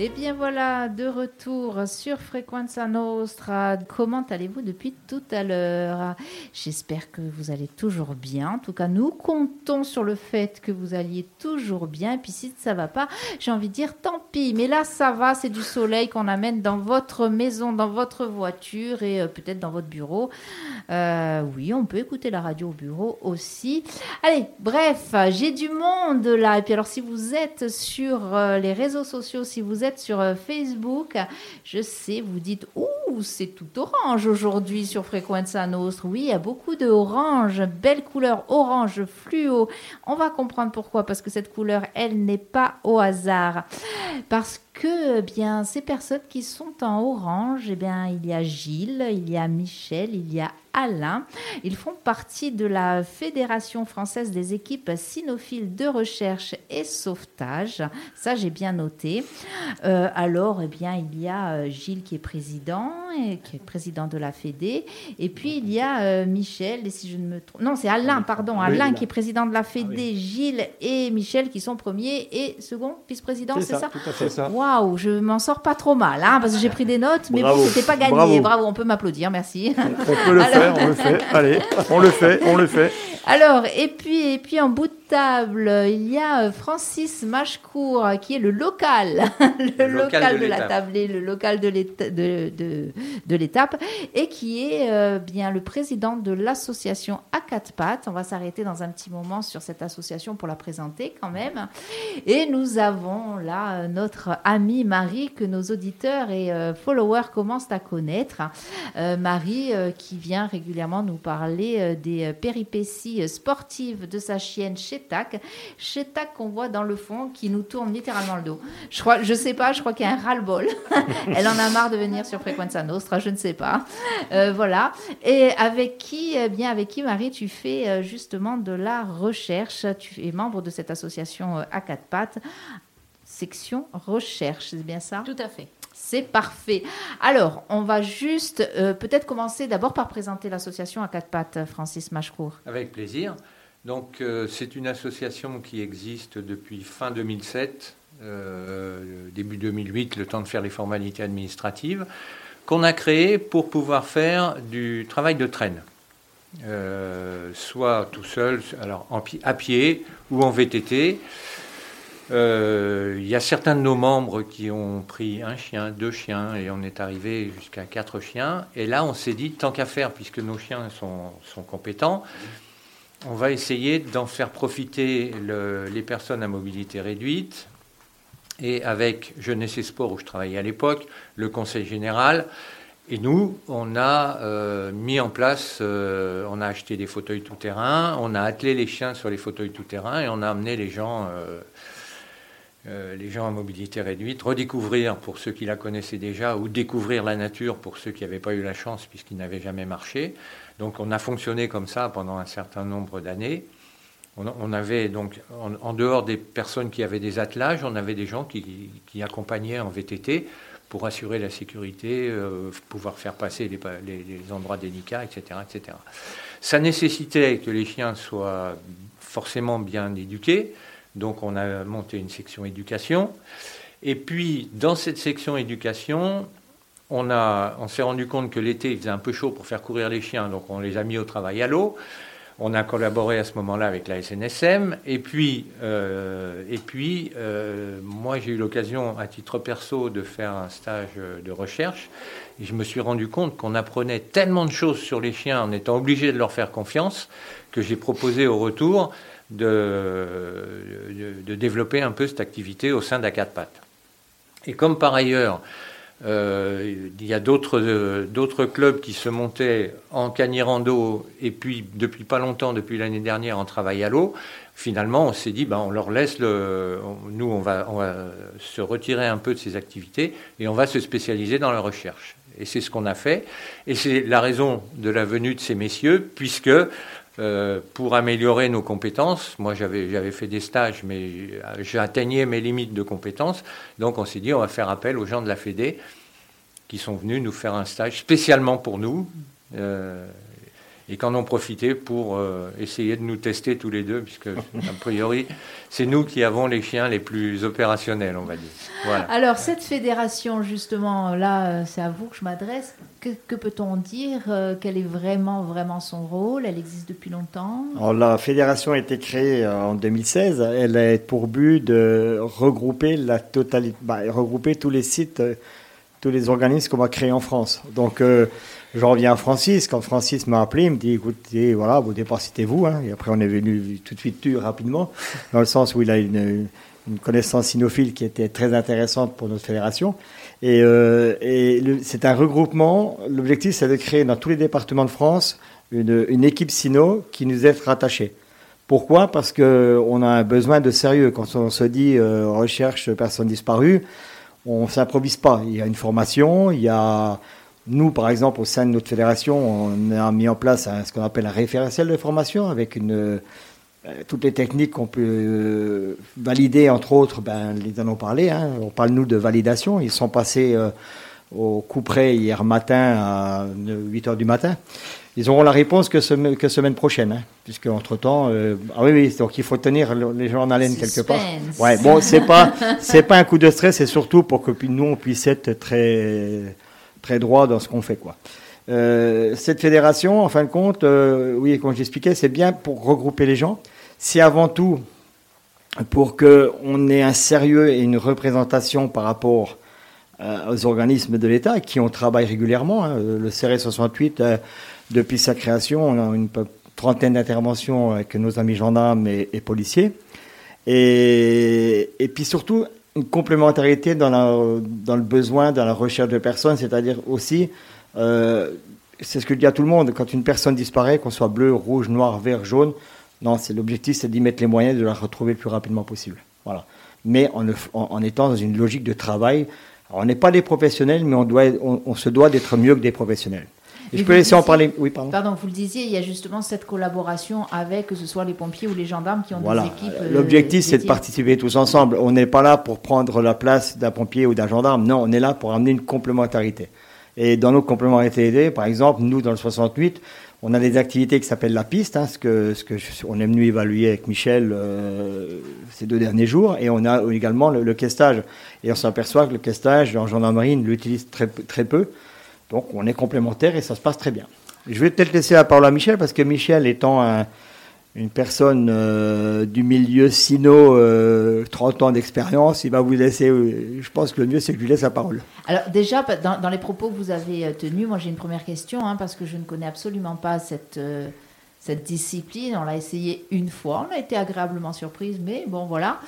Et bien voilà, de retour sur Frequenza Nostra. Comment allez-vous depuis tout à l'heure? J'espère que vous allez toujours bien. En tout cas, nous comptons sur le fait que vous alliez toujours bien. Et puis si ça va pas, j'ai envie de dire tant pis. Mais là, ça va, c'est du soleil qu'on amène dans votre maison, dans votre voiture et euh, peut-être dans votre bureau. Euh, oui, on peut écouter la radio au bureau aussi. Allez, bref, j'ai du monde là. Et puis alors, si vous êtes sur euh, les réseaux sociaux, si vous êtes sur euh, Facebook. Je sais, vous dites, ouh, c'est tout orange aujourd'hui sur Frequenza Nostra. Oui, il y a beaucoup de orange, belle couleur orange fluo. On va comprendre pourquoi, parce que cette couleur, elle n'est pas au hasard. Parce que eh bien ces personnes qui sont en orange, eh bien il y a Gilles, il y a Michel, il y a Alain. Ils font partie de la Fédération française des équipes cynophiles de recherche et sauvetage. Ça, j'ai bien noté. Euh, alors, eh bien, il y a euh, Gilles qui est président, et qui est président de la Fédé. Et puis, il y a euh, Michel, et si je ne me trompe... Non, c'est Alain, pardon. Alain qui est président de la Fédé, ah Gilles et Michel qui sont premiers et second vice-président, c'est ça, ça, Waouh, je m'en sors pas trop mal, hein, parce que j'ai pris des notes, mais bon, c'était pas gagné. Bravo. on peut m'applaudir, merci. On peut le faire on le fait. Allez, on le fait, on le fait. Alors, et puis, et puis en bout de table, il y a euh, Francis Machecourt, qui est le local, le, local, de, la tablée, le local de l'étape, et qui est euh, bien le président de l'association à quatre pattes. On va s'arrêter dans un petit moment sur cette association pour la présenter quand même. Et nous avons là euh, notre amie Marie que nos auditeurs et followers commencent à connaître. Marie qui vient régulièrement nous parler des péripéties sportives de sa chienne chez chez Tac qu'on voit dans le fond qui nous tourne littéralement le dos. Je crois, je sais pas, je crois qu'il y a un ras-le-bol. Elle en a marre de venir sur Frequenza Nostra, je ne sais pas. Euh, voilà. Et avec qui, eh bien avec qui Marie, tu fais euh, justement de la recherche? Tu es membre de cette association euh, à quatre pattes, section recherche, c'est bien ça? Tout à fait. C'est parfait. Alors, on va juste peut-être commencer d'abord par présenter l'association à quatre pattes, Francis Machecourt. Avec plaisir. Donc euh, c'est une association qui existe depuis fin 2007, euh, début 2008, le temps de faire les formalités administratives, qu'on a créée pour pouvoir faire du travail de traîne. Euh, soit tout seul, alors à pied ou en VTT. Il y a certains de nos membres qui ont pris un chien, deux chiens, et on est arrivé jusqu'à quatre chiens. Et là, on s'est dit, tant qu'à faire, puisque nos chiens sont compétents, on va essayer d'en faire profiter les personnes à mobilité réduite. Et avec Jeunesse et Sport, où je travaillais à l'époque, le Conseil général, et nous, on a euh, mis en place, euh, on a acheté des fauteuils tout-terrain, on a attelé les chiens sur les fauteuils tout-terrain et on a amené les gens, euh, les gens à mobilité réduite, redécouvrir pour ceux qui la connaissaient déjà ou découvrir la nature pour ceux qui n'avaient pas eu la chance puisqu'ils n'avaient jamais marché. Donc on a fonctionné comme ça pendant un certain nombre d'années. On, avait donc, en, dehors des personnes qui avaient des attelages, on avait des gens qui, accompagnaient en VTT pour assurer la sécurité, euh, pouvoir faire passer les, endroits délicats, etc., etc. Ça nécessitait que les chiens soient forcément bien éduqués, donc on a monté une section éducation. Et puis, dans cette section éducation, on, on s'est rendu compte que l'été, il faisait un peu chaud pour faire courir les chiens, donc on les a mis au travail à l'eau. On a collaboré à ce moment-là avec la SNSM. Et puis, euh, et puis euh, moi, j'ai eu l'occasion, à titre perso, de faire un stage de recherche. Et je me suis rendu compte qu'on apprenait tellement de choses sur les chiens en étant obligé de leur faire confiance que j'ai proposé au retour de, de, développer un peu cette activité au sein d'A4 pattes. Et comme par ailleurs, euh, il y a euh, d'autres clubs qui se montaient en canirando et puis depuis pas longtemps, depuis l'année dernière, en travail à l'eau. Finalement, on s'est dit, ben, on leur laisse le. nous, on va, on va se retirer un peu de ces activités et on va se spécialiser dans la recherche. Et c'est ce qu'on a fait. Et c'est la raison de la venue de ces messieurs, puisque euh, pour améliorer nos compétences. Moi, j'avais fait des stages, mais j'atteignais mes limites de compétences. Donc, on s'est dit, on va faire appel aux gens de la Fédé qui sont venus nous faire un stage spécialement pour nous. Euh, et qu'en ont profité pour euh, essayer de nous tester tous les deux, puisque a priori, c'est nous qui avons les chiens les plus opérationnels, on va dire. Voilà. Alors, cette fédération, justement, là, euh, c'est à vous que je m'adresse. Que, que peut-on dire euh, Quel est vraiment, vraiment son rôle? Elle existe depuis longtemps Alors, La fédération a été créée en 2016. Elle a pour but de regrouper la totalité, bah, regrouper tous les sites, tous les organismes qu'on va créer en France. Donc, je reviens à Francis. Quand Francis m'a appelé, il me dit écoutez, voilà, au départ c'était vous. Hein. et après, on est venu tout de suite tu rapidement, dans le sens où il a une, connaissance cynophile qui était très intéressante pour notre fédération. Et, euh, c'est un regroupement. L'objectif, c'est de créer dans tous les départements de France une, équipe sino qui nous est rattachée. Pourquoi? Parce qu'on a un besoin de sérieux. Quand on se dit euh, recherche personnes disparues, on s'improvise pas. Il y a une formation, il y a nous, par exemple, au sein de notre fédération, on a mis en place ce qu'on appelle un référentiel de formation avec une, euh, toutes les techniques qu'on peut euh, valider, entre autres, ben, ils en ont parlé. Hein. on parle, nous, de validation. Ils sont passés euh, au coup près hier matin à 8 h du matin. Ils auront la réponse que, semaine, que semaine prochaine, hein, puisque entre temps, ah oui, oui, donc il faut tenir les gens en haleine quelque part. Ouais, bon, c'est pas, c'est pas un coup de stress, c'est surtout pour que nous on puisse être très très droit dans ce qu'on fait. Quoi. Euh, cette fédération, en fin de compte, euh, oui, comme j'expliquais, c'est bien pour regrouper les gens. C'est avant tout pour qu'on ait un sérieux et une représentation par rapport euh, aux organismes de l'État qui on travaille régulièrement. Hein. Le CRS 68, depuis sa création, on a une trentaine d'interventions avec nos amis gendarmes et, policiers. Et, puis surtout, une complémentarité dans, le besoin, dans la recherche de personnes, c'est-à-dire aussi, euh, c'est ce que dis à tout le monde, quand une personne disparaît, qu'on soit bleu, rouge, noir, vert, jaune, non, c'est l'objectif, c'est d'y mettre les moyens de la retrouver le plus rapidement possible. Voilà. Mais en, étant dans une logique de travail, on n'est pas des professionnels, mais on se doit d'être mieux que des professionnels je peux laisser en parler. Oui, pardon. Pardon, vous le disiez, il y a justement cette collaboration avec, que ce soit les pompiers ou les gendarmes qui ont des équipes. Euh, L'objectif, c'est de participer tous ensemble. On n'est pas là pour prendre la place d'un pompier ou d'un gendarme. Non, on est là pour amener une complémentarité. Et dans nos complémentarités, par exemple, nous, dans le 68, on a des activités qui s'appellent la piste, hein, ce que, ce que on est venu évaluer avec Michel euh, ces deux derniers jours, et on a également le, le questage. Et on s'aperçoit que le questage en gendarmerie, ne l'utilise très, très peu. Donc on est complémentaires et ça se passe très bien. Je vais peut-être laisser la parole à Michel parce que Michel étant une personne euh, du milieu sino, 30 euh, ans d'expérience, il va vous laisser, euh, je pense que le mieux c'est que je lui laisse la parole. Alors déjà, dans, les propos que vous avez tenus, moi j'ai une première question hein, parce que je ne connais absolument pas cette, cette discipline. On l'a essayé une fois, on a été agréablement surprise, mais bon voilà.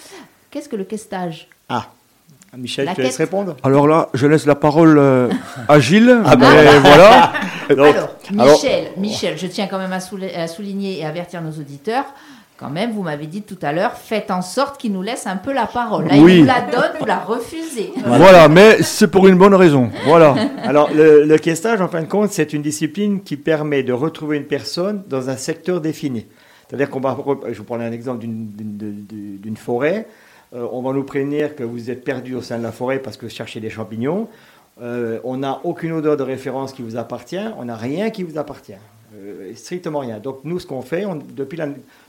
Qu'est-ce que le questage? Ah Michel, tu laisses répondre Alors là, je laisse la parole euh, à Gilles. Ah ben, voilà. alors, Michel, Michel, je tiens quand même à, souligner et avertir nos auditeurs. Quand même, vous m'avez dit tout à l'heure, faites en sorte qu'il nous laisse un peu la parole. Là, il vous la donne, vous la refusez. Voilà, mais c'est pour une bonne raison. Voilà. Alors, le, le questage, en fin de compte, c'est une discipline qui permet de retrouver une personne dans un secteur défini. C'est-à-dire qu'on va, je vous prends un exemple d'une forêt. Euh, on va nous prévenir que vous êtes perdu au sein de la forêt parce que vous cherchez des champignons. Euh, on n'a aucune odeur de référence qui vous appartient, on n'a rien qui vous appartient, euh, strictement rien. Donc nous, ce qu'on fait,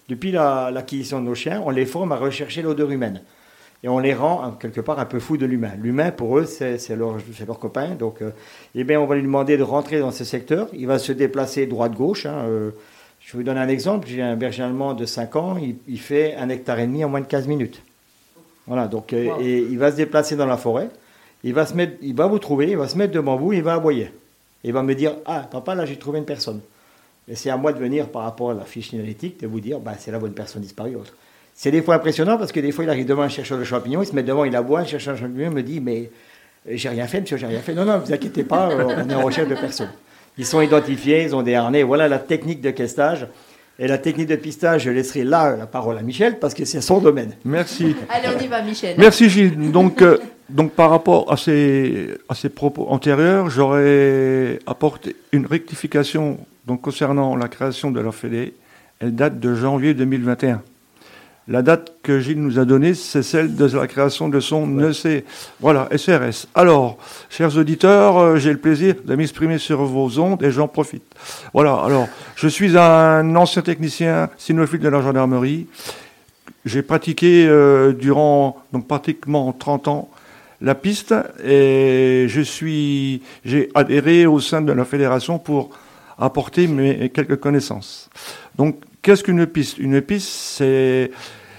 depuis l'acquisition de nos chiens, on les forme à rechercher l'odeur humaine. Et on les rend quelque part un peu fous de l'humain. L'humain, pour eux, c'est leur, leur, copain. Donc, eh bien, on va lui demander de rentrer dans ce secteur. Il va se déplacer droite-gauche. Hein, je vous donne un exemple. J'ai un berger allemand de 5 ans. Il, il fait un hectare et demi en moins de 15 minutes. Voilà, donc euh, et il va se déplacer dans la forêt, il va, se mettre, il va vous trouver, il va se mettre devant vous, il va aboyer. Il va me dire Ah, papa, là j'ai trouvé une personne. Et c'est à moi de venir par rapport à la fiche analytique de vous dire bah, c'est la bonne personne disparue. C'est des fois impressionnant parce que des fois il arrive devant un chercheur de champignons, il se met devant, il aboie, un chercheur de champignons me dit Mais euh, j'ai rien fait, monsieur, j'ai rien fait. Non, non, vous inquiétez pas, euh, on est en recherche de personne. Ils sont identifiés, ils ont des harnais. Voilà la technique de questage. Et la technique de pistage, je laisserai là la parole à Michel parce que c'est son domaine. Merci. Allez, on y va, Michel. Merci, Gilles. Donc, euh, donc par rapport à ces, à ces propos antérieurs, j'aurais apporté une rectification donc, concernant la création de la Fédé. Elle date de janvier 2021. La date que Gilles nous a donnée, c'est celle de la création de son EC. Voilà, SRS. Alors, chers auditeurs, euh, j'ai le plaisir de m'exprimer sur vos ondes et j'en profite. Voilà, alors, je suis un ancien technicien cynophile de la gendarmerie. J'ai pratiqué euh, durant donc pratiquement 30 ans la piste et je suis j'ai adhéré au sein de la fédération pour apporter mes quelques connaissances. Donc qu'est-ce qu'une piste? Une piste c'est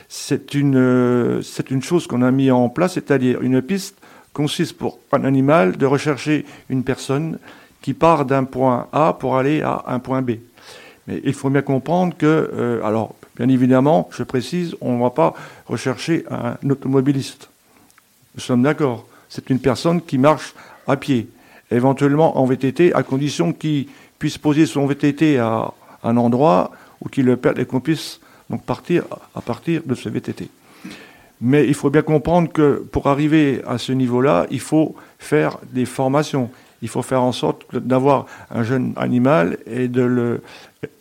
c'est une c'est une chose qu'on a mis en place, c'est-à-dire une piste consiste pour un animal de rechercher une personne qui part d'un point A pour aller à un point B. Mais il faut bien comprendre que, euh, alors, bien évidemment, je précise, on ne va pas rechercher un automobiliste. Nous sommes d'accord. C'est une personne qui marche à pied, éventuellement en VTT, à condition qu'il puisse poser son VTT à un endroit où qu'il le perde et qu'on puisse donc partir à partir de ce VTT. Mais il faut bien comprendre que pour arriver à ce niveau-là, il faut faire des formations. Il faut faire en sorte d'avoir un jeune animal et de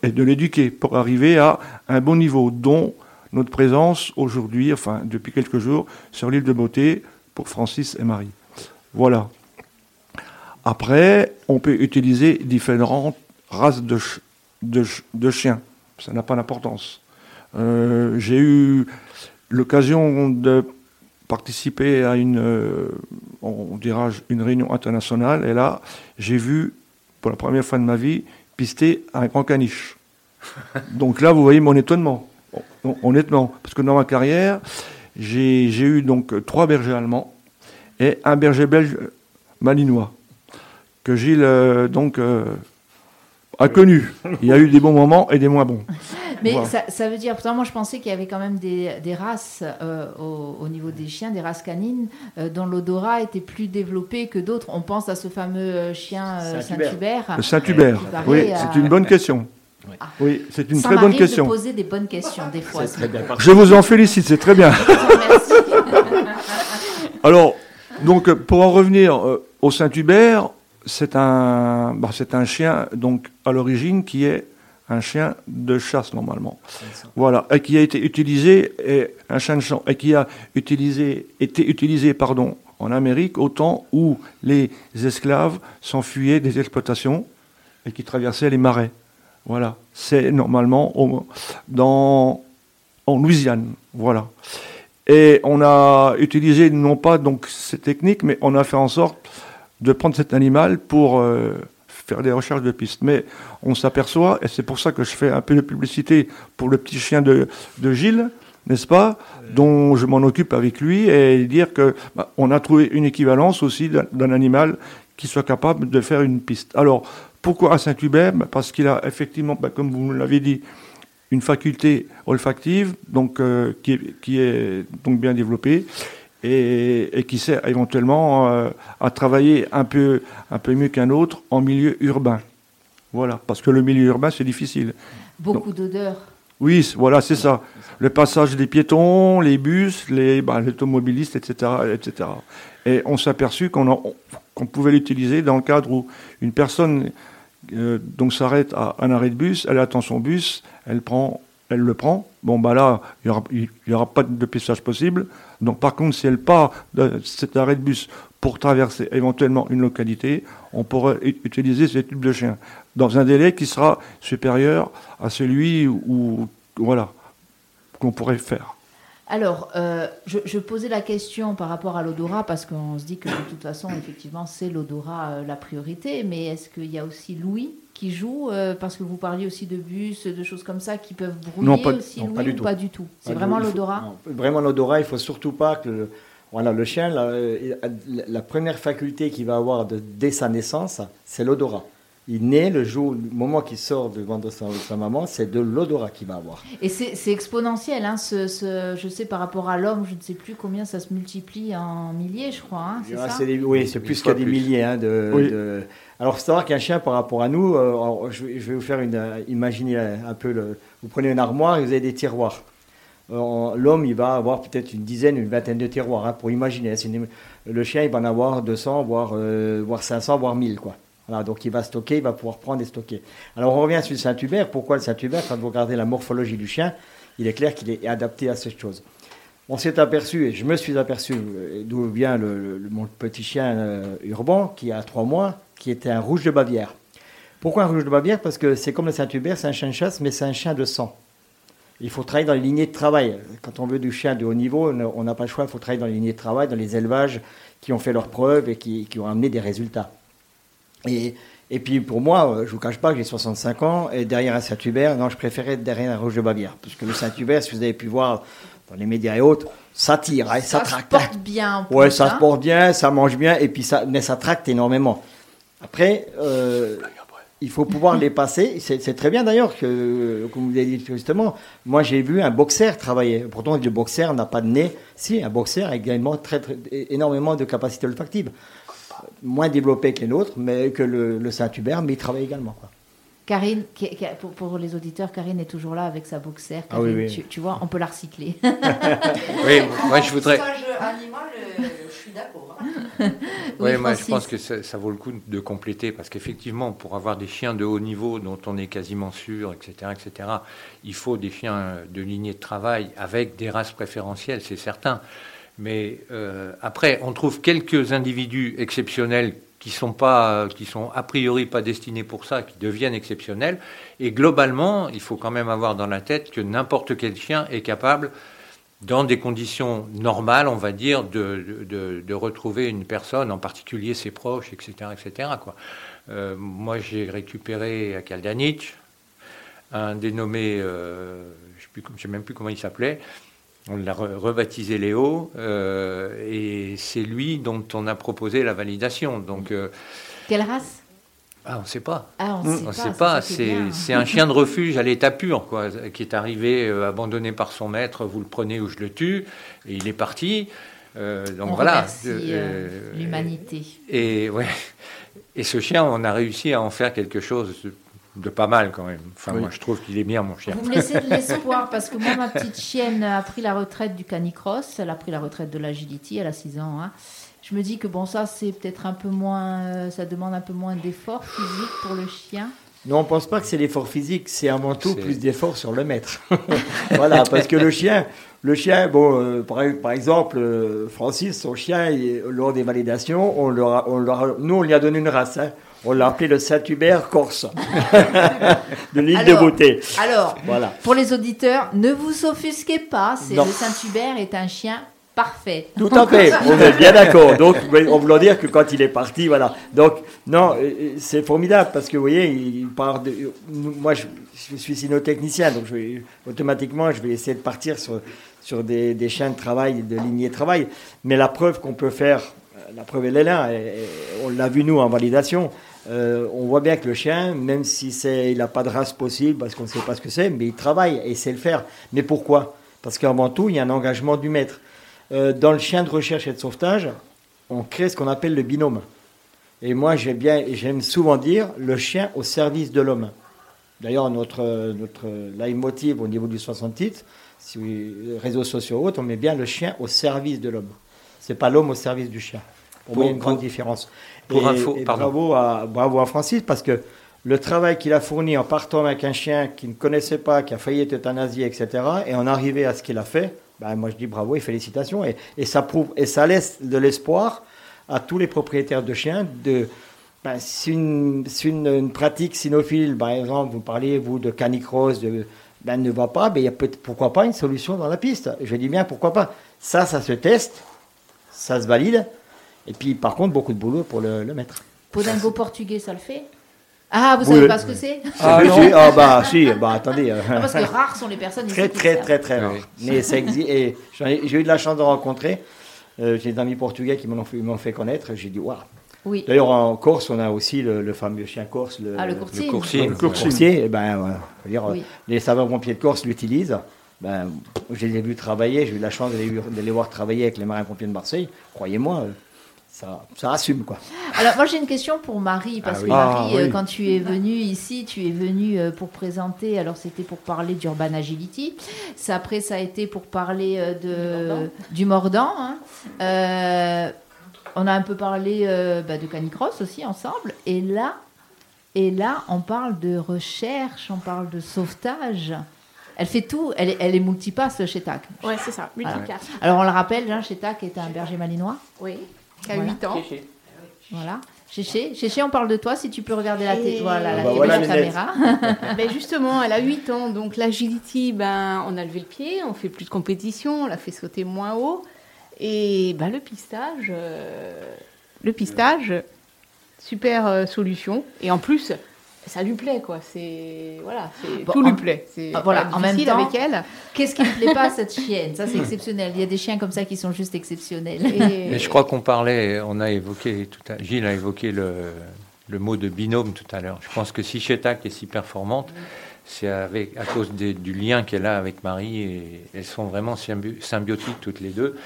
et de l'éduquer pour arriver à un bon niveau, dont notre présence aujourd'hui, enfin depuis quelques jours, sur l'île de Beauté pour Francis et Marie. Voilà. Après, on peut utiliser différentes races de, de, chiens. Ça n'a pas d'importance. Euh, j'ai eu l'occasion de participer à une, euh, on dira, une réunion internationale, et là, j'ai vu, pour la première fois de ma vie, pister un grand caniche. Donc là, vous voyez mon étonnement. Honnêtement, parce que dans ma carrière, j'ai eu donc trois bergers allemands et un berger belge malinois que Gilles euh, donc euh, a connu. Il y a eu des bons moments et des moins bons. Mais ça, veut dire, pourtant moi je pensais qu'il y avait quand même des, races euh, au, niveau des chiens, des races canines, dont l'odorat était plus développé que d'autres. On pense à ce fameux chien Saint-Hubert. Saint-Hubert, oui, c'est une bonne question. Oui, c'est une très bonne question. de poser des bonnes questions des fois. Je vous en félicite, c'est très bien. Alors, donc, pour en revenir euh, au Saint-Hubert, c'est un, bah, c'est un chien, donc, à l'origine, qui est un chien de chasse, normalement. Voilà, et qui a été utilisé, et un chien de chasse, et qui a utilisé, été utilisé, pardon, en Amérique, au temps où les esclaves s'enfuyaient des exploitations et qui traversaient les marais. Voilà, c'est normalement dans, en Louisiane. Voilà. Et on a utilisé non pas donc ces techniques, mais on a fait en sorte de prendre cet animal pour euh, faire des recherches de pistes. Mais on s'aperçoit, et c'est pour ça que je fais un peu de publicité pour le petit chien de, de Gilles, n'est-ce pas, dont je m'en occupe avec lui, et dire que bah, on a trouvé une équivalence aussi d'un animal qui soit capable de faire une piste. Alors, pourquoi à Saint-Hubert? Parce qu'il a effectivement, bah, comme vous l'avez dit, une faculté olfactive donc, euh, qui, est, qui, est, donc bien développée et, qui sert éventuellement euh, à travailler un peu, un peu mieux qu'un autre en milieu urbain. Voilà, parce que le milieu urbain, c'est difficile. Beaucoup d'odeurs. Oui, voilà, c'est ça. Le passage des piétons, les bus, les, bah, automobilistes, etc., etc. Et on s'est aperçu qu'on pouvait l'utiliser dans le cadre où une personne euh, donc s'arrête à un arrêt de bus, elle attend son bus, elle prend, elle le prend. Bon bah là, il n'y aura, pas de pissage possible. Donc par contre, si elle part de cet arrêt de bus pour traverser éventuellement une localité, on pourrait utiliser ce type de chien dans un délai qui sera supérieur à celui où voilà qu'on pourrait faire. Alors, euh, je, posais la question par rapport à l'odorat parce qu'on se dit que de toute façon, effectivement, c'est l'odorat euh, la priorité. Mais est-ce qu'il y a aussi l'ouïe? Qui joue euh, Parce que vous parliez aussi de bus, de choses comme ça qui peuvent brouiller non, pas, aussi. l'ouïe ou pas du tout. C'est vraiment l'odorat. Vraiment l'odorat, il faut surtout pas que le, voilà, le chien, la, la première faculté qu'il va avoir de, dès sa naissance, c'est l'odorat il naît le jour, le moment qu'il sort de ventre de sa, maman, c'est de l'odorat qu'il va avoir. Et c'est exponentiel, hein, ce, je sais par rapport à l'homme, je ne sais plus combien ça se multiplie en milliers, je crois. Hein, ah, ça oui, c'est plus qu'à des milliers. Hein, de, Alors, c'est savoir qu'un chien, par rapport à nous, euh, je, vais vous faire une. Euh, imaginez un peu le. Vous prenez une armoire et vous avez des tiroirs. Euh, l'homme, il va avoir peut-être une dizaine, une vingtaine de tiroirs, hein, pour imaginer. Le chien, il va en avoir 200, voire, voire 500, voire 1000, quoi donc il va stocker, il va pouvoir prendre et stocker. Alors on revient sur le Saint-Hubert. Pourquoi le Saint-Hubert? Quand vous regardez la morphologie du chien, il est clair qu'il est adapté à cette chose. On s'est aperçu, et je me suis aperçu, euh, d'où vient mon petit chien euh, urbain, qui a trois mois, qui était un rouge de Bavière. Pourquoi un rouge de Bavière? Parce que c'est comme le Saint-Hubert, c'est un chien de chasse, mais c'est un chien de sang. Il faut travailler dans les lignées de travail. Quand on veut du chien de haut niveau, on n'a pas le choix, il faut travailler dans les lignées de travail, dans les élevages qui ont fait leurs preuves et qui ont amené des résultats. Et et puis pour moi, euh, je ne vous cache pas que j'ai 65 ans et derrière un Saint-Hubert, non, je préférais être derrière un Rouge de Bavière. Parce que le Saint-Hubert, si vous avez pu voir dans les médias et autres, ça tire, hein, ça, ça tracte. Ça se porte bien. Ouais, ça se porte bien, ça mange bien, et puis ça, mais ça tracte énormément. Après, euh, il faut pouvoir les passer. C'est très bien d'ailleurs que, comme vous avez dit justement, moi j'ai vu un boxeur travailler. Pourtant, le boxeur n'a pas de nez. Si, un boxeur a également très, très, énormément de capacité olfactive moins développé que les nôtres, mais que le, Saint-Hubert, mais il travaille également. Quoi. Karine, pour, les auditeurs, Karine est toujours là avec sa boxer. Ah oui, Tu, vois, on peut la recycler. oui, moi je voudrais. animal, je suis d'accord. Hein. oui, moi je pense que ça, vaut le coup de compléter parce qu'effectivement, pour avoir des chiens de haut niveau dont on est quasiment sûr, etc., etc., il faut des chiens de lignée de travail avec des races préférentielles, c'est certain. Mais euh, après, on trouve quelques individus exceptionnels qui sont pas, qui sont a priori pas destinés pour ça, qui deviennent exceptionnels. Et globalement, il faut quand même avoir dans la tête que n'importe quel chien est capable, dans des conditions normales, on va dire, de, de, retrouver une personne, en particulier ses proches, etc., etc. Euh, moi, j'ai récupéré à Kaldanich un dénommé, euh, je ne sais même plus comment il s'appelait, on l'a rebaptisé Léo, euh, et c'est lui dont on a proposé la validation. Donc, euh, Quelle race? Ah, on ne sait pas. Ah, on ne sait pas. C'est un chien de refuge à l'état pur, quoi, qui est arrivé euh, abandonné par son maître. Vous le prenez ou je le tue, et il est parti. donc on voilà. l'humanité. Et ouais. Et ce chien, on a réussi à en faire quelque chose de pas mal quand même. Enfin, moi, je trouve qu'il est bien, mon chien. Vous me laissez de l'espoir parce que moi, ma petite chienne a pris la retraite du canicross, elle a pris la retraite de l'agility, elle a 6 ans. Hein. Je me dis que bon, ça, c'est peut-être un peu moins, euh, ça demande un peu moins d'effort physique pour le chien. Non, on ne pense pas que c'est l'effort physique, c'est avant tout plus d'effort sur le maître. voilà, parce que le chien, le chien, bon, euh, par, exemple, euh, Francis, son chien, lors des validations, on leur on leur nous, on lui a donné une race. Hein. On l'a appelé le Saint-Hubert corse, de l'île de Beauté. Alors, voilà. pour les auditeurs, ne vous offusquez pas, c'est le Saint-Hubert est un chien parfait. Tout à fait, on est bien d'accord. Donc, on voulait dire que quand il est parti, voilà. Donc, non, euh, euh, c'est formidable parce que vous voyez, il part de. Moi, je, suis cynotechnicien, donc je vais, automatiquement, je vais essayer de partir sur, sur des, des chiens de travail, de lignées de travail. Mais la preuve qu'on peut faire, la preuve elle est là, on l'a vu nous en validation. Euh, on voit bien que le chien, même si c'est, il n'a pas de race possible parce qu'on ne sait pas ce que c'est, mais il travaille et il sait le faire. Mais pourquoi? Parce qu'avant tout, il y a un engagement du maître. Euh, dans le chien de recherche et de sauvetage, on crée ce qu'on appelle le binôme. Et moi, j'aime bien, j'aime souvent dire le chien au service de l'homme. D'ailleurs, notre, notre leitmotiv au niveau du 68, si réseaux sociaux autres, on met bien le chien au service de l'homme. C'est pas l'homme au service du chien. Pour, moi, il y a une grande différence. Pour info, bravo, à, bravo à Francis parce que le travail qu'il a fourni en partant avec un chien qu'il ne connaissait pas, qui a failli être euthanasié, etc., et en arriver à ce qu'il a fait, ben moi je dis bravo et félicitations. Et, et, ça prouve et ça laisse de l'espoir à tous les propriétaires de chiens de. Ben, si une, une, pratique cynophile, par exemple, vous parliez vous de canicross, de, ben, ne va pas, ben, il y a peut pourquoi pas une solution dans la piste? Je dis bien pourquoi pas. Ça, ça se teste, ça se valide. Et puis, par contre, beaucoup de boulot pour le, le mettre. Podingo portugais, ça le fait? Ah, vous savez pas ce que c'est? Ah, ah, bah si, bah attendez. Ah, parce que rares sont les personnes Très, très, très, très rares. Mais ça existe. Et j'ai eu de la chance de rencontrer. Euh, j'ai des amis portugais qui m'ont fait, fait, connaître. J'ai dit, waouh. Oui. D'ailleurs, en Corse, on a aussi le, fameux chien corse. Le, ah, le coursier. Le coursier. Le coursier. Et eh ben, dire, Les savants-pompiers de Corse l'utilisent. Ben, je les ai vus travailler. J'ai eu la chance de les voir travailler avec les marins-pompiers de Marseille. Croyez-moi, ça, ça assume quoi. Alors moi j'ai une question pour Marie parce ah que Marie, ah euh, quand tu es venue ici, tu es venue euh, pour présenter. Alors c'était pour parler d'Urban Agility. Ça, après ça a été pour parler euh, de du Mordant. Hein. on a un peu parlé bah, de Canicross aussi ensemble. Et là, et là on parle de recherche, on parle de sauvetage. Elle fait tout, elle est, elle est multipasse chez TAC. Ouais, c'est ça, multiclasse. Alors on le rappelle, hein, chez TAC est un berger malinois. Oui, qui a Voilà. 8 ans. Voilà. Chéché, Chéché, on parle de toi si tu peux regarder la, voilà, Bah télé, voilà la les caméra. ben justement, elle a 8 ans, donc l'agility, ben, on a levé le pied, on fait plus de compétition, on l'a fait sauter moins haut. Et ben, le pistage, euh, le pistage, super euh, solution. Et en plus, ça lui plaît, quoi. C'est voilà, Bon, tout en- lui plaît. C'est Ah, voilà, en même temps- avec elle. Qu'est-ce qui ne plaît pas à cette chienne? Ça, c'est exceptionnel. Il y a des chiens comme ça qui sont juste exceptionnels. Et, Et je crois qu'on parlait, on a évoqué, tout à, Gilles a évoqué le, le mot de binôme tout à l'heure. Je pense que si Chetak est si performante, c'est avec, à cause des- du lien qu'elle a avec Marie. Et elles sont vraiment symbi- symbiotiques toutes les deux.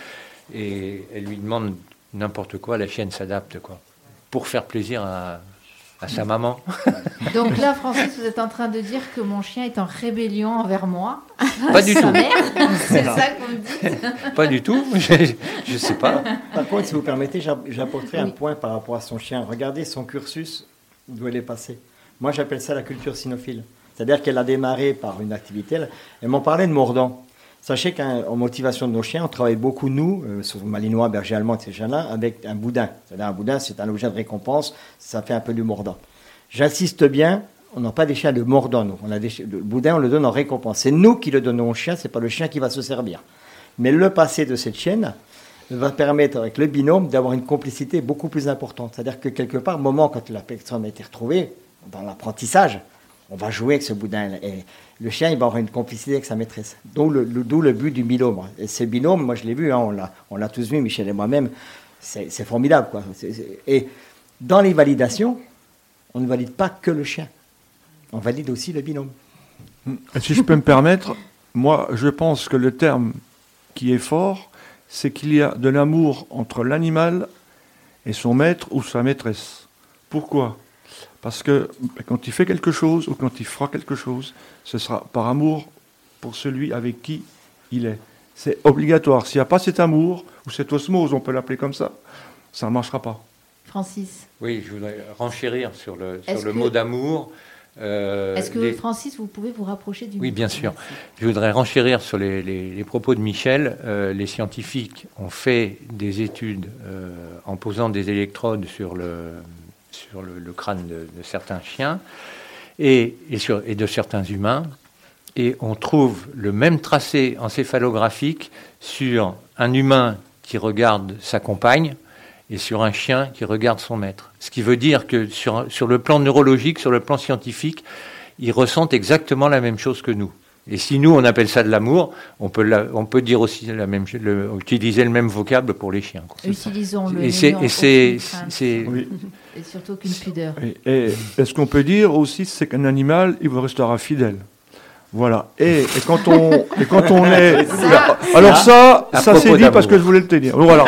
Et elle lui demande n'importe quoi, la chienne s'adapte, quoi. Pour faire plaisir à, à sa maman. Donc là, Francis, vous êtes en train de dire que mon chien est en rébellion envers moi. Pas du Sa tout, mère C'est ça qu'on me dit pas du tout. Je, je sais pas. Par contre, si vous permettez, j'app- j'apporterai un point par rapport à son chien. Regardez son cursus, d'où elle est passée. Moi, j'appelle ça la culture cynophile. C'est-à-dire qu'elle a démarré par une activité. Elle, elle m'en parlait de mordant. Sachez qu'en motivation de nos chiens, on travaille beaucoup, nous, euh, sur malinois, berger allemand, ces chiens-là, avec un boudin. C'est-à-dire un boudin, c'est un objet de récompense, ça fait un peu du mordant. J'insiste bien, on n'a pas des chiens de mordant, nous. On a des le boudin, on le donne en récompense. C'est nous qui le donnons au chien, c'est pas le chien qui va se servir. Mais le passé de cette chienne va permettre avec le binôme d'avoir une complicité beaucoup plus importante. C'est-à-dire que quelque part, au moment quand la personne a été retrouvée, dans l'apprentissage, on va jouer avec ce boudin. Le chien, il va avoir une complicité avec sa maîtresse. D'où le, but du binôme. Et ce binôme, moi je l'ai vu, hein, on, l'a, tous vu, Michel et moi-même, c'est, formidable. Quoi. Et dans les validations, on ne valide pas que le chien. On valide aussi le binôme. Si je peux me permettre, moi, je pense que le terme qui est fort, c'est qu'il y a de l'amour entre l'animal et son maître ou sa maîtresse. Pourquoi? Parce que ben, quand il fait quelque chose ou quand il fera quelque chose, ce sera par amour pour celui avec qui il est. C'est obligatoire. S'il n'y a pas cet amour, ou cette osmose, on peut l'appeler comme ça, ça ne marchera pas. Francis, Oui, je voudrais renchérir sur le, sur le que- mot d'amour. Euh, est-ce que les- Francis, vous pouvez vous rapprocher du Oui, bien sûr. Merci. Je voudrais renchérir sur les, les- les propos de Michel. Euh, les scientifiques ont fait des études euh, en posant des électrodes sur le, sur le, crâne de, certains chiens et de certains humains. Et on trouve le même tracé encéphalographique sur un humain qui regarde sa compagne et sur un chien qui regarde son maître. Ce qui veut dire que sur, sur le plan neurologique, sur le plan scientifique, ils ressentent exactement la même chose que nous. Et si nous, on appelle ça de l'amour, on peut, la- on peut dire aussi la même, le, utiliser le même vocable pour les chiens. quoi. C'est, n'ayons et c'est, Oui. Et surtout aucune pudeur. Et, ce qu'on peut dire aussi, c'est qu'un animal, il vous restera fidèle. Voilà. Et, et quand on, et quand on est, alors ça, ça c'est dit parce que je voulais le tenir. Voilà.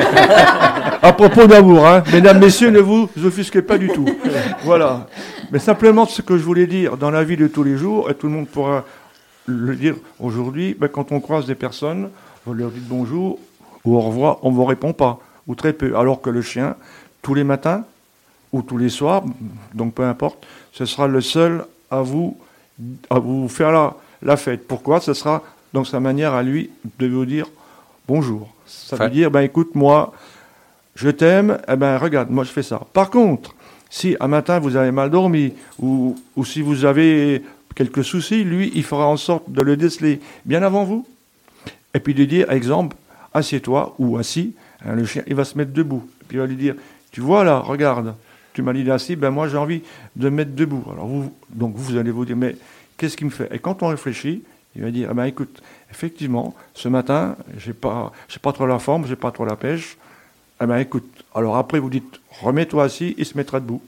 À propos d'amour, hein. mesdames, messieurs, ne vous offusquez pas du tout. Voilà. Mais simplement ce que je voulais dire dans la vie de tous les jours, et tout le monde pourra le dire aujourd'hui, ben, quand on croise des personnes, vous leur dites bonjour ou au revoir, on ne vous répond pas, ou très peu. Alors que le chien, tous les matins ou tous les soirs, donc peu importe, ce sera le seul à vous, à vous faire la, la fête. Pourquoi? Ce sera dans sa manière à lui de vous dire bonjour. Ça veut dire, ben écoute, moi, je t'aime, eh ben regarde, moi je fais ça. Par contre, si un matin vous avez mal dormi, ou, ou si vous avez quelques soucis, lui, il fera en sorte de le déceler bien avant vous, et puis de dire, exemple, assieds-toi ou assis, hein, le chien, il va se mettre debout. Et puis il va lui dire, tu vois là, regarde, tu m'as dit assis, ben moi j'ai envie de me mettre debout. Alors vous, donc vous allez vous dire, mais qu'est-ce qui me fait? Et quand on réfléchit, il va dire, ah ben écoute, effectivement, ce matin, j'ai pas, pas trop la forme, j'ai pas trop la pêche. Eh ben écoute, alors après vous dites, remets-toi assis, il se mettra debout.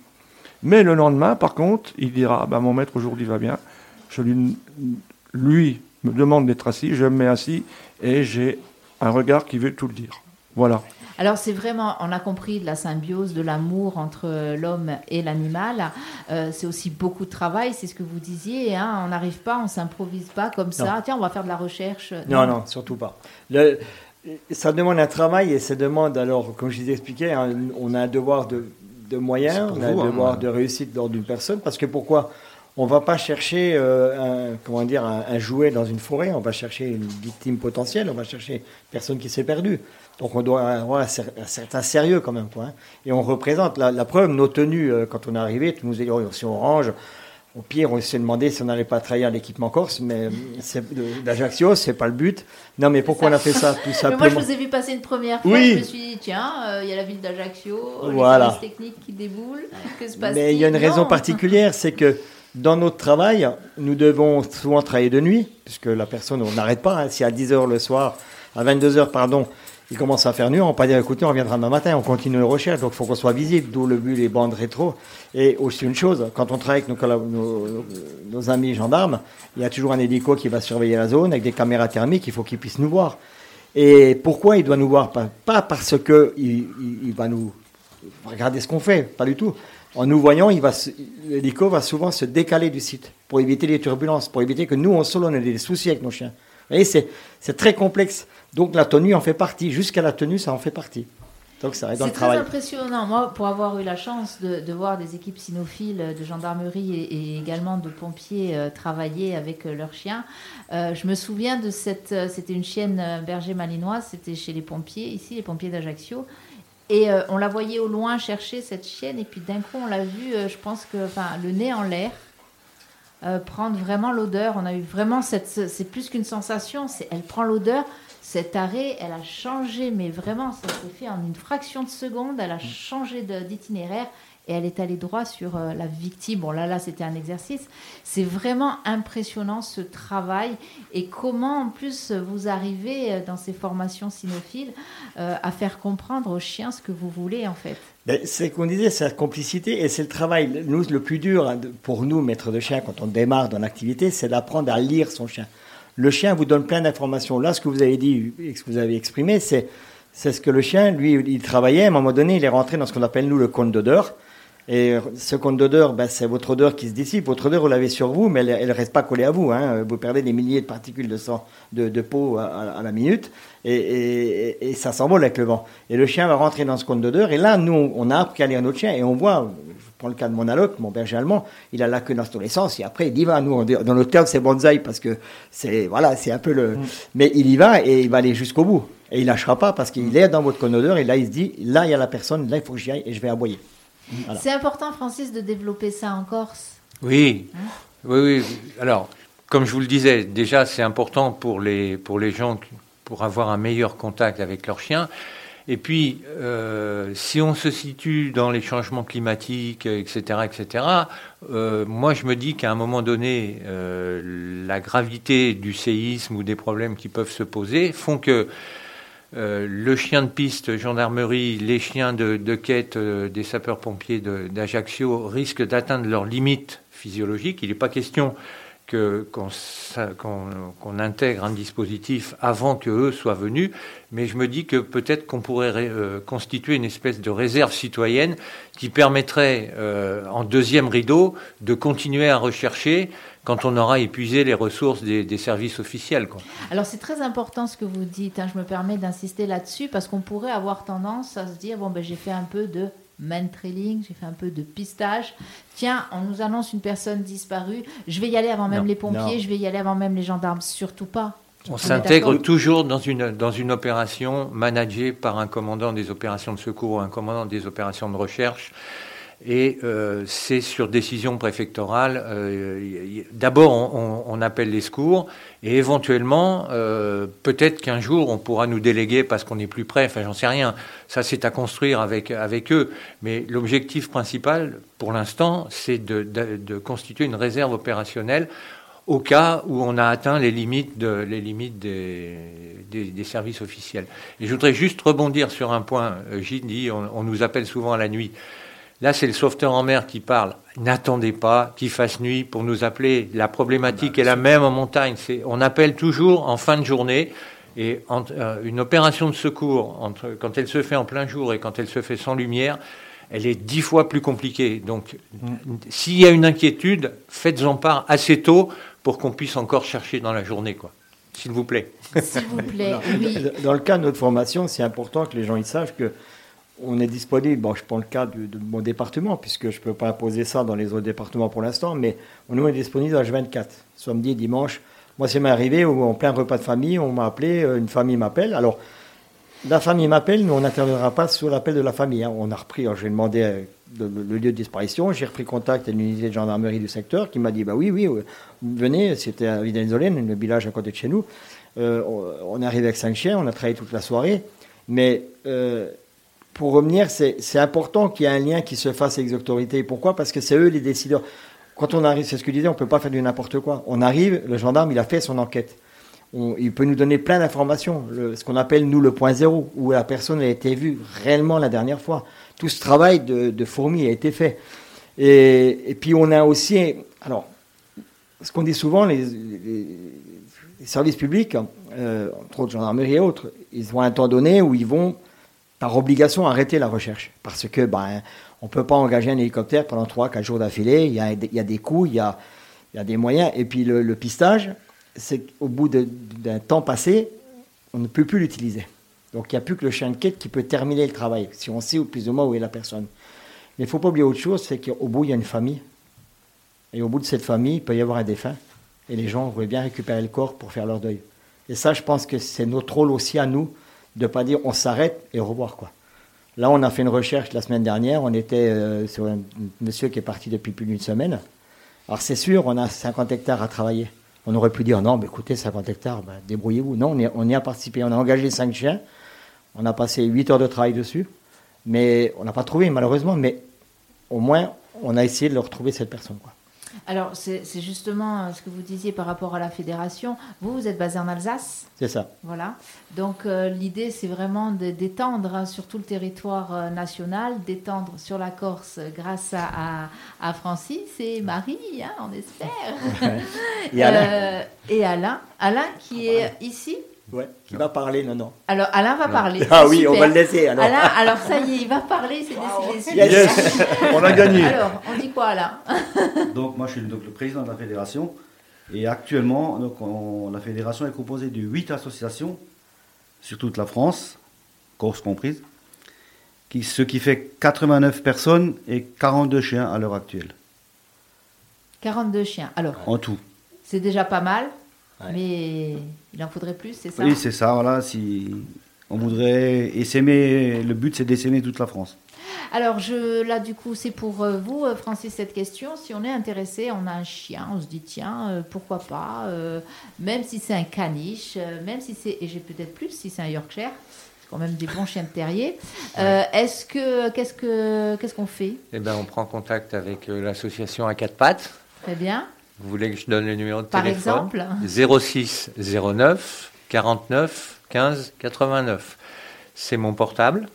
Mais le lendemain, par contre, il dira, ah ben mon maître aujourd'hui va bien. Je lui, lui me demande d'être assis, je me mets assis et j'ai un regard qui veut tout le dire. Voilà. Alors c'est vraiment, on a compris de la symbiose, de l'amour entre l'homme et l'animal. Euh, c'est aussi beaucoup de travail, c'est ce que vous disiez. Hein, on n'arrive pas, on s'improvise pas comme ça. Non. Tiens, on va faire de la recherche. Non, non, surtout pas. Le- ça demande un travail et ça demande, alors, comme je vous ai expliqué, hein, on a un devoir de, de moyens, on a vous, un hein, devoir de réussite lors d'une personne. Parce que pourquoi on va pas chercher euh, un, comment dire, un, un jouet dans une forêt, on va chercher une victime potentielle, on va chercher une personne qui s'est perdue. Donc on doit avoir un, cer- un certain sérieux quand même. Quoi, hein. Et on représente, la, la preuve, nos tenues, euh, quand on est arrivé, tous nous étions aussi orange. Au pire, on s'est demandé si on n'allait pas trahir l'équipement corse, mais euh, c'est- d'Ajaccio, pas le but. Non, mais pourquoi on a fait ça Tout simplement. moi, je vous ai vu passer une première fois. Oui. Je me suis dit, tiens, euh, il y a la ville d'Ajaccio, Voilà. les services techniques qui déboulent. Que se passe-t-il Mais il y a une raison particulière, c'est que dans notre travail, nous devons souvent travailler de nuit, puisque la personne, on n'arrête pas. hein. si à 10h le soir, à 22h, pardon, il commence à faire nuit, on ne pas dire écoutez, on reviendra demain matin, on continue les recherches, donc il faut qu'on soit visible, d'où le but des bandes rétro. Et aussi une chose, quand on travaille avec nos, amis gendarmes, il y a toujours un hélico qui va surveiller la zone avec des caméras thermiques, il faut qu'ils puissent nous voir. Et pourquoi il doit nous voir? Pas, parce que il, il- il va nous regarder ce qu'on fait, pas du tout. En nous voyant, il va se- l'hélico va souvent se décaler du site pour éviter les turbulences, pour éviter que nous, en solo, on ait des soucis avec nos chiens. Vous voyez, c'est, très complexe. Donc la tenue en fait partie. Jusqu'à la tenue, ça en fait partie. Donc ça reste dans C'est très impressionnant. Moi, pour avoir eu la chance de, de voir des équipes cynophiles de gendarmerie et, et également de pompiers euh, travailler avec euh, leurs chiens, euh, je me souviens de cette. c'était une chienne berger malinoise, c'était chez les pompiers, ici, les pompiers d'Ajaccio. Et euh, on la voyait au loin chercher cette chienne, et puis d'un coup, on l'a vue, euh, je pense que. Enfin, le nez en l'air. euh, prendre vraiment l'odeur. On a eu vraiment cette. C'est plus qu'une sensation, c'est elle prend l'odeur. Cet arrêt, elle a changé, mais vraiment, ça s'est fait en une fraction de seconde. Elle a changé de- d'itinéraire et elle est allée droit sur euh, la victime. Bon, là, là, c'était un exercice. C'est vraiment impressionnant ce travail et comment, en plus, vous arrivez euh, dans ces formations cynophiles euh, à faire comprendre aux chiens ce que vous voulez, en fait? Ben, c'est qu'on disait, c'est la complicité et c'est le travail. Nous, le plus dur hein, pour nous, maîtres de chien, quand on démarre dans l'activité, c'est d'apprendre à lire son chien. Le chien vous donne plein d'informations. Là, ce que vous avez dit et ce que vous avez exprimé, c'est, c'est ce que le chien, lui, il travaillait. À un moment donné, il est rentré dans ce qu'on appelle, nous, le compte d'odeur. Et ce compte d'odeur, ben, c'est votre odeur qui se dissipe. Votre odeur, vous l'avez sur vous, mais elle ne reste pas collée à vous. Hein. Vous perdez des milliers de particules de sang, de, de peau à, la minute, et, et- et ça s'envole avec le vent. Et le chien va rentrer dans ce compte d'odeur, et là, nous, on a appris à lire notre chien, et on voit, je prends le cas de mon alloc, mon berger allemand, il a la queue dans tous les sens, et après, il y va. Nous, on dans notre terme, c'est bonsaï, parce que c'est, voilà, c'est un peu le... Mais il y va, et il va aller jusqu'au bout. Et il lâchera pas, parce qu'il est dans votre compte d'odeur, et là, il se dit, là, il y a la personne, là, il faut que j'y aille, et je vais aboyer. Voilà. C'est important, Francis, de développer ça en Corse. Oui, oui, oui. Alors, comme je vous le disais, déjà, c'est important pour les, pour les gens pour avoir un meilleur contact avec leurs chiens. Et puis, euh, si on se situe dans les changements climatiques, etc., etc., euh, moi, je me dis qu'à un moment donné, euh, la gravité du séisme ou des problèmes qui peuvent se poser font que euh, le chien de piste, gendarmerie, les chiens de, quête euh, des sapeurs-pompiers d'Ajaccio risquent d'atteindre leurs limites physiologiques. Il n'est pas question que- qu'on intègre un dispositif avant que eux soient venus, mais je me dis que peut-être qu'on pourrait euh, constituer une espèce de réserve citoyenne qui permettrait, en deuxième rideau, de continuer à rechercher quand on aura épuisé les ressources des, des services officiels. Quoi. Alors c'est très important ce que vous dites, hein, je me permets d'insister là-dessus parce qu'on pourrait avoir tendance à se dire, bon ben j'ai fait un peu de man trailing, j'ai fait un peu de pistage, tiens on nous annonce une personne disparue, je vais y aller avant même Non, les pompiers, non. je vais y aller avant même les gendarmes, surtout pas. On est s'intègre toujours dans une, dans une opération managée par un commandant des opérations de secours ou un commandant des opérations de recherche. Et euh, c'est sur décision préfectorale. euh, D'abord, on, appelle les secours et éventuellement, euh, peut-être qu'un jour, on pourra nous déléguer parce qu'on n'est plus prêt. Enfin, j'en sais rien. Ça, c'est à construire avec, avec eux. Mais l'objectif principal, pour l'instant, c'est de, de- constituer une réserve opérationnelle au cas où on a atteint les limites, de, les limites des, des, services officiels. Et je voudrais juste rebondir sur un point. Gilles dit on, on nous appelle souvent à la nuit. Là, c'est le sauveteur en mer qui parle. N'attendez pas qu'il fasse nuit pour nous appeler. La problématique est la même en montagne. On appelle toujours en fin de journée. Et euh, une opération de secours, entre, quand elle se fait en plein jour et quand elle se fait sans lumière, elle est dix fois plus compliquée. Donc, s'il y a une inquiétude, faites-en part assez tôt pour qu'on puisse encore chercher dans la journée, quoi. S'il vous plaît. S'il vous plaît, oui. Dans le cas de notre formation, c'est important que les gens ils sachent que on est disponible. Bon, je prends le cas de, mon département, puisque je ne peux pas imposer ça dans les autres départements pour l'instant, mais nous, on est disponible à H24, samedi, dimanche. Moi, c'est m'est arrivé où, en plein repas de famille, on m'a appelé, euh, une famille m'appelle. Alors, la famille m'appelle, mais on n'interviendra pas sur l'appel de la famille. hein. On a repris, alors, j'ai demandé euh, le, le lieu de disparition, j'ai repris contact avec l'unité de gendarmerie du secteur qui m'a dit bah oui, oui, euh, venez, c'était à Videnzolen, le village à côté de chez nous. On, est arrivé avec cinq chiens, on a travaillé toute la soirée, mais pour revenir, c'est important qu'il y ait un lien qui se fasse avec les autorités. Pourquoi? Parce que c'est eux les décideurs. Quand on arrive, c'est ce que je disais, on ne peut pas faire du n'importe quoi. On arrive, le gendarme, il a fait son enquête. Il peut nous donner plein d'informations, ce qu'on appelle nous le point zéro, où la personne a été vue réellement la dernière fois. Tout ce travail de, de fourmi a été fait. Et, puis on a aussi, alors, ce qu'on dit souvent, les services publics, euh, entre autres gendarmerie et autres, ils ont un temps donné où ils vont, par obligation, arrêter la recherche. Parce que ben, on ne peut pas engager un hélicoptère pendant 3-4 jours d'affilée, il y a, des coûts, il y a, des moyens. Et puis le, le pistage, c'est qu'au bout d'un temps passé, on ne peut plus l'utiliser. Donc il n'y a plus que le chien de quête qui peut terminer le travail, si on sait plus ou moins où est la personne. Mais il ne faut pas oublier autre chose, c'est qu'au bout, il y a une famille. Et au bout de cette famille, il peut y avoir un défunt. Et les gens voudraient bien récupérer le corps pour faire leur deuil. Et ça, je pense que c'est notre rôle aussi à nous de pas dire on s'arrête et revoir. Quoi. Là, on a fait une recherche la semaine dernière. On était euh, sur un monsieur qui est parti depuis plus d'une semaine. Alors, c'est sûr, on a 50 hectares à travailler. On aurait pu dire non, mais écoutez, 50 hectares, ben, débrouillez-vous. Non, on y, a participé. On a engagé 5 chiens. On a passé 8 heures de travail dessus. Mais on n'a pas trouvé, malheureusement. Mais au moins, on a essayé de leur retrouver cette personne. Quoi. Alors, c'est justement euh, ce que vous disiez par rapport à la fédération. Vous, vous êtes basé en Alsace C'est ça. Voilà. Donc euh, l'idée, c'est vraiment de- d'étendre hein, sur tout le territoire euh, national, d'étendre sur la Corse grâce à, à, à Francis et Marie, hein, on espère. Et Alain, Euh, et Alain. Alain qui est ici. Ouais, qui va parler, non, non. Alors Alain va parler. Ah oui, on va le laisser alors. Alain, alors ça y est, il va parler, c'est décidé. Yes. On a gagné. Alors, on dit quoi Alain? Donc moi je suis donc le président de la fédération et actuellement donc, on- la fédération est composée de 8 associations sur toute la France, Corse comprise, qui, ce qui fait 89 personnes et 42 chiens à l'heure actuelle, 42 chiens. Alors, en tout. c'est déjà pas mal, Ouais. mais il en faudrait plus, c'est ça Oui c'est ça, voilà, si on voudrait essaimer, le but c'est d'essaimer toute la France. Alors, je, là, du coup, c'est pour euh, vous, euh, Francis, cette question. Si on est intéressé, on a un chien, on se dit, tiens, euh, pourquoi pas, euh, même si c'est un caniche, euh, même si c'est, et j'ai peut-être plus, si c'est un Yorkshire, c'est quand même des bons chiens de terrier. Euh, Est-ce que, qu'est-ce que, qu'est-ce qu'on fait? Eh ben, on prend contact avec l'association à quatre pattes. Très bien. Vous voulez que je donne le numéro de Par téléphone exemple 06 09 49 15 89. C'est mon portable.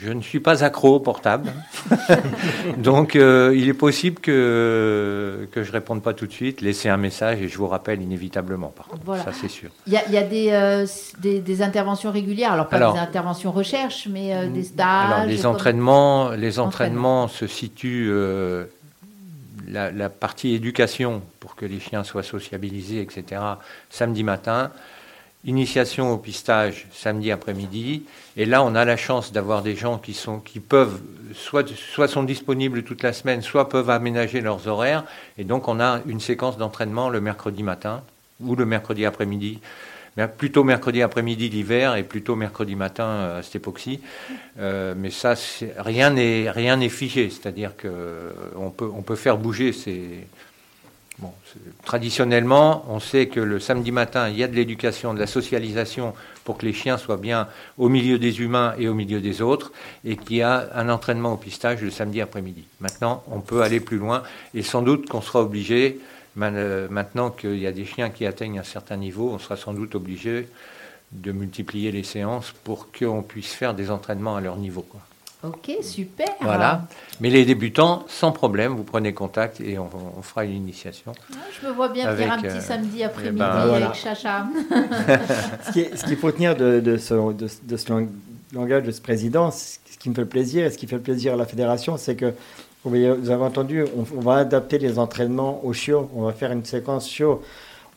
Je ne suis pas accro au portable. Donc, euh, il est possible que, que je ne réponde pas tout de suite. Laissez un message et je vous rappelle inévitablement, par contre. Voilà. Ça, c'est sûr. Il y a, il y a des, euh, des, des interventions régulières, alors pas Alors- des interventions recherche, mais euh, des stages. Alors, les comme- entraînements, les entraînements se situent. La, la partie éducation, pour que les chiens soient sociabilisés, etc., samedi matin. Initiation au pistage samedi après-midi. Et là, on a la chance d'avoir des gens qui, sont, qui peuvent, soit, soit sont disponibles toute la semaine, soit peuvent aménager leurs horaires. Et donc, on a une séquence d'entraînement le mercredi matin ou le mercredi après-midi. Plutôt mercredi après-midi l'hiver et plutôt mercredi matin euh, à cette époque-ci. Euh, mais ça, rien n'est rien n'est figé, c'est-à-dire que euh, on peut faire bouger. C'est- traditionnellement, on sait que le samedi matin, il y a de l'éducation, de la socialisation pour que les chiens soient bien au milieu des humains et au milieu des autres, et qu'il y a un entraînement au pistage le samedi après-midi. Maintenant, on peut aller plus loin, et sans doute qu'on sera obligé. Euh, Maintenant qu'il y a des chiens qui atteignent un certain niveau, on sera sans doute obligé de multiplier les séances pour qu'on puisse faire des entraînements à leur niveau. quoi. Ok, super. Voilà. Mais les débutants, sans problème, vous prenez contact et on, on fera une initiation. Je me vois bien Avec, faire un petit euh, samedi après-midi ben, avec voilà. Chacha. Ce qu'il faut tenir de, de ce, de, de ce lang- langage de ce président, ce qui me fait plaisir et ce qui fait plaisir à la fédération, c'est que, vous, avez entendu, on, va adapter les entraînements aux chiots. On va faire une séquence chiot.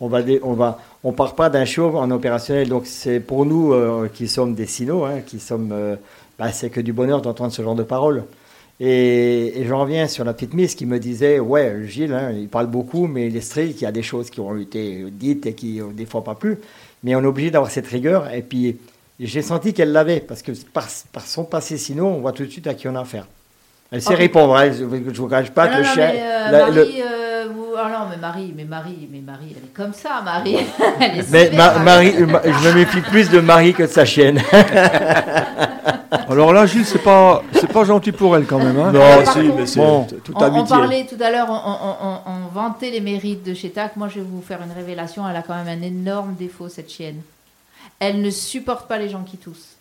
on va, part pas d'un show en opérationnel. Donc c'est pour nous euh, qui sommes des sinos, hein, qui sommes, euh, bah, c'est que du bonheur d'entendre ce genre de paroles. Et, j'en reviens sur la petite Miss qui me disait, ouais, Gilles, hein, il parle beaucoup, mais il est strict, il y a des choses qui ont été dites et qui, euh, des fois, pas plus. Mais on est obligé d'avoir cette rigueur. Et puis, j'ai senti qu'elle l'avait, parce que par, par son passé sino, on voit tout de suite à qui on a affaire. Elle sait répondre, hein, je ne vous cache pas Non, que le chien... mais, euh, la- le- Marie, euh, vous- ah non, mais Marie, mais Marie, mais Marie, elle est comme ça, Marie. elle est Mais Ma- Marie, ma- je me méfie plus de Marie que de sa chienne. Alors là, Gilles, c'est pas, c'est pas gentil pour elle quand même. Hein. non, si, contre- mais c'est Bon. On, on amitié. parlait tout à l'heure, on, on- on- on vantait les mérites de Chetak. Moi, je vais vous faire une révélation. Elle a quand même un énorme défaut, cette chienne. Elle ne supporte pas les gens qui toussent.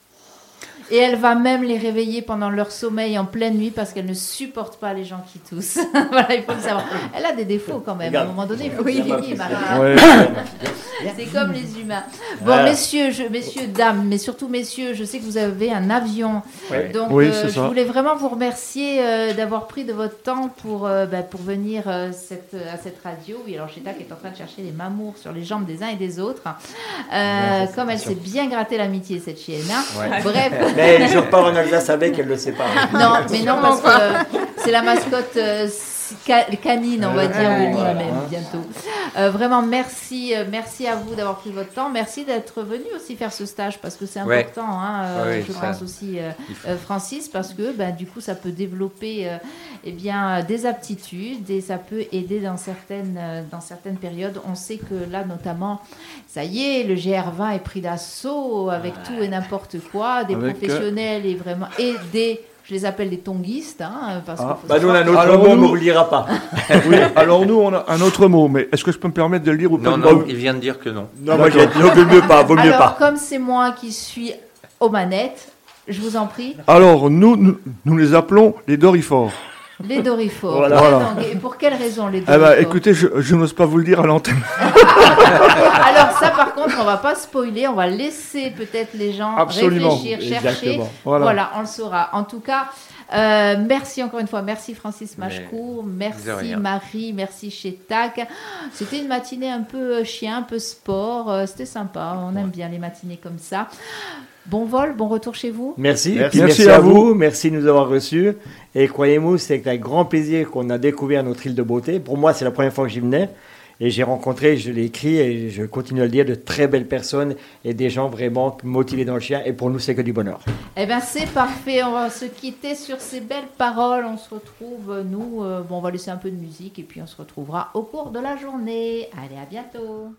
Et elle va même les réveiller pendant leur sommeil en pleine nuit parce qu'elle ne supporte pas les gens qui toussent. voilà, il faut le savoir. Elle a des défauts quand même. À un moment donné, il faut Oui. Ouais. C'est comme les humains. Bon, Voilà. messieurs, je, messieurs, dames, mais surtout messieurs, je sais que vous avez un avion. Ouais. Donc, Oui, euh, je ça. voulais vraiment vous remercier euh, d'avoir pris de votre temps pour, euh, bah, pour venir euh, cette, à cette radio. Oui, alors Cheta qui est en train de chercher les mamours sur les jambes des uns et des autres. Euh, comme elle s'est bien gratté l'amitié, cette chienne. hein. Ouais. Bref. Mais je repars en Alsace avec, elle le sait pas. Non, mais non, parce que c'est la mascotte euh, ca- canine, on va dire, voilà. même, bientôt. Euh, vraiment, merci, euh, merci à vous d'avoir pris votre temps. Merci d'être venu aussi faire ce stage, parce que c'est Ouais. important, hein, euh, Ouais, je ça- pense aussi, euh, Francis, parce que bah, du coup, ça peut développer eh bien, des aptitudes et ça peut aider dans certaines, dans certaines périodes. On sait que là, notamment, ça y est, le GR20 est pris d'assaut avec tout et n'importe quoi, des Avec, professionnels et vraiment et des je les appelle les tonguistes, hein, parce Ah. Bah, nous, on a un autre Alors, mot, mais nous- on ne le dira pas. Oui, alors nous, on a un autre mot, mais est-ce que je peux me permettre de le lire ou pas Non, Bah, non, il vient de dire que non. Non, moi, j'ai vaut mieux pas, vaut mieux Alors, pas. comme c'est moi qui suis aux manettes, je vous en prie, Alors, nous, nous, nous les appelons les dorifores. Les. Voilà. Voilà. Et pour quelle raison les Eh ben, écoutez, je, je n'ose pas vous le dire à l'antenne. Alors ça, par contre, on va pas spoiler, on va laisser peut-être les gens Absolument. réfléchir, chercher. Voilà. Voilà. on le saura. En tout cas, euh, merci encore une fois. Merci Francis de Merci. Marie. Merci chez TAC. C'était une matinée un peu euh, chien, un peu sport. Euh, C'était sympa. On aime bien les matinées comme ça. Bon vol, bon retour chez vous. Merci. Merci. Et puis Merci merci à à vous. vous. Merci de nous avoir reçus. Et croyez-moi, c'est avec grand plaisir qu'on a découvert notre île de beauté. Pour moi, c'est la première fois que j'y venais. Et j'ai rencontré, je l'ai écrit et je continue à le dire, de très belles personnes et des gens vraiment motivés dans le chien. Et pour nous, c'est que du bonheur. Eh bien, c'est parfait. On va se quitter sur ces belles paroles. On se retrouve, nous, euh, on va laisser un peu de musique et puis on se retrouvera au cours de la journée. Allez, à bientôt.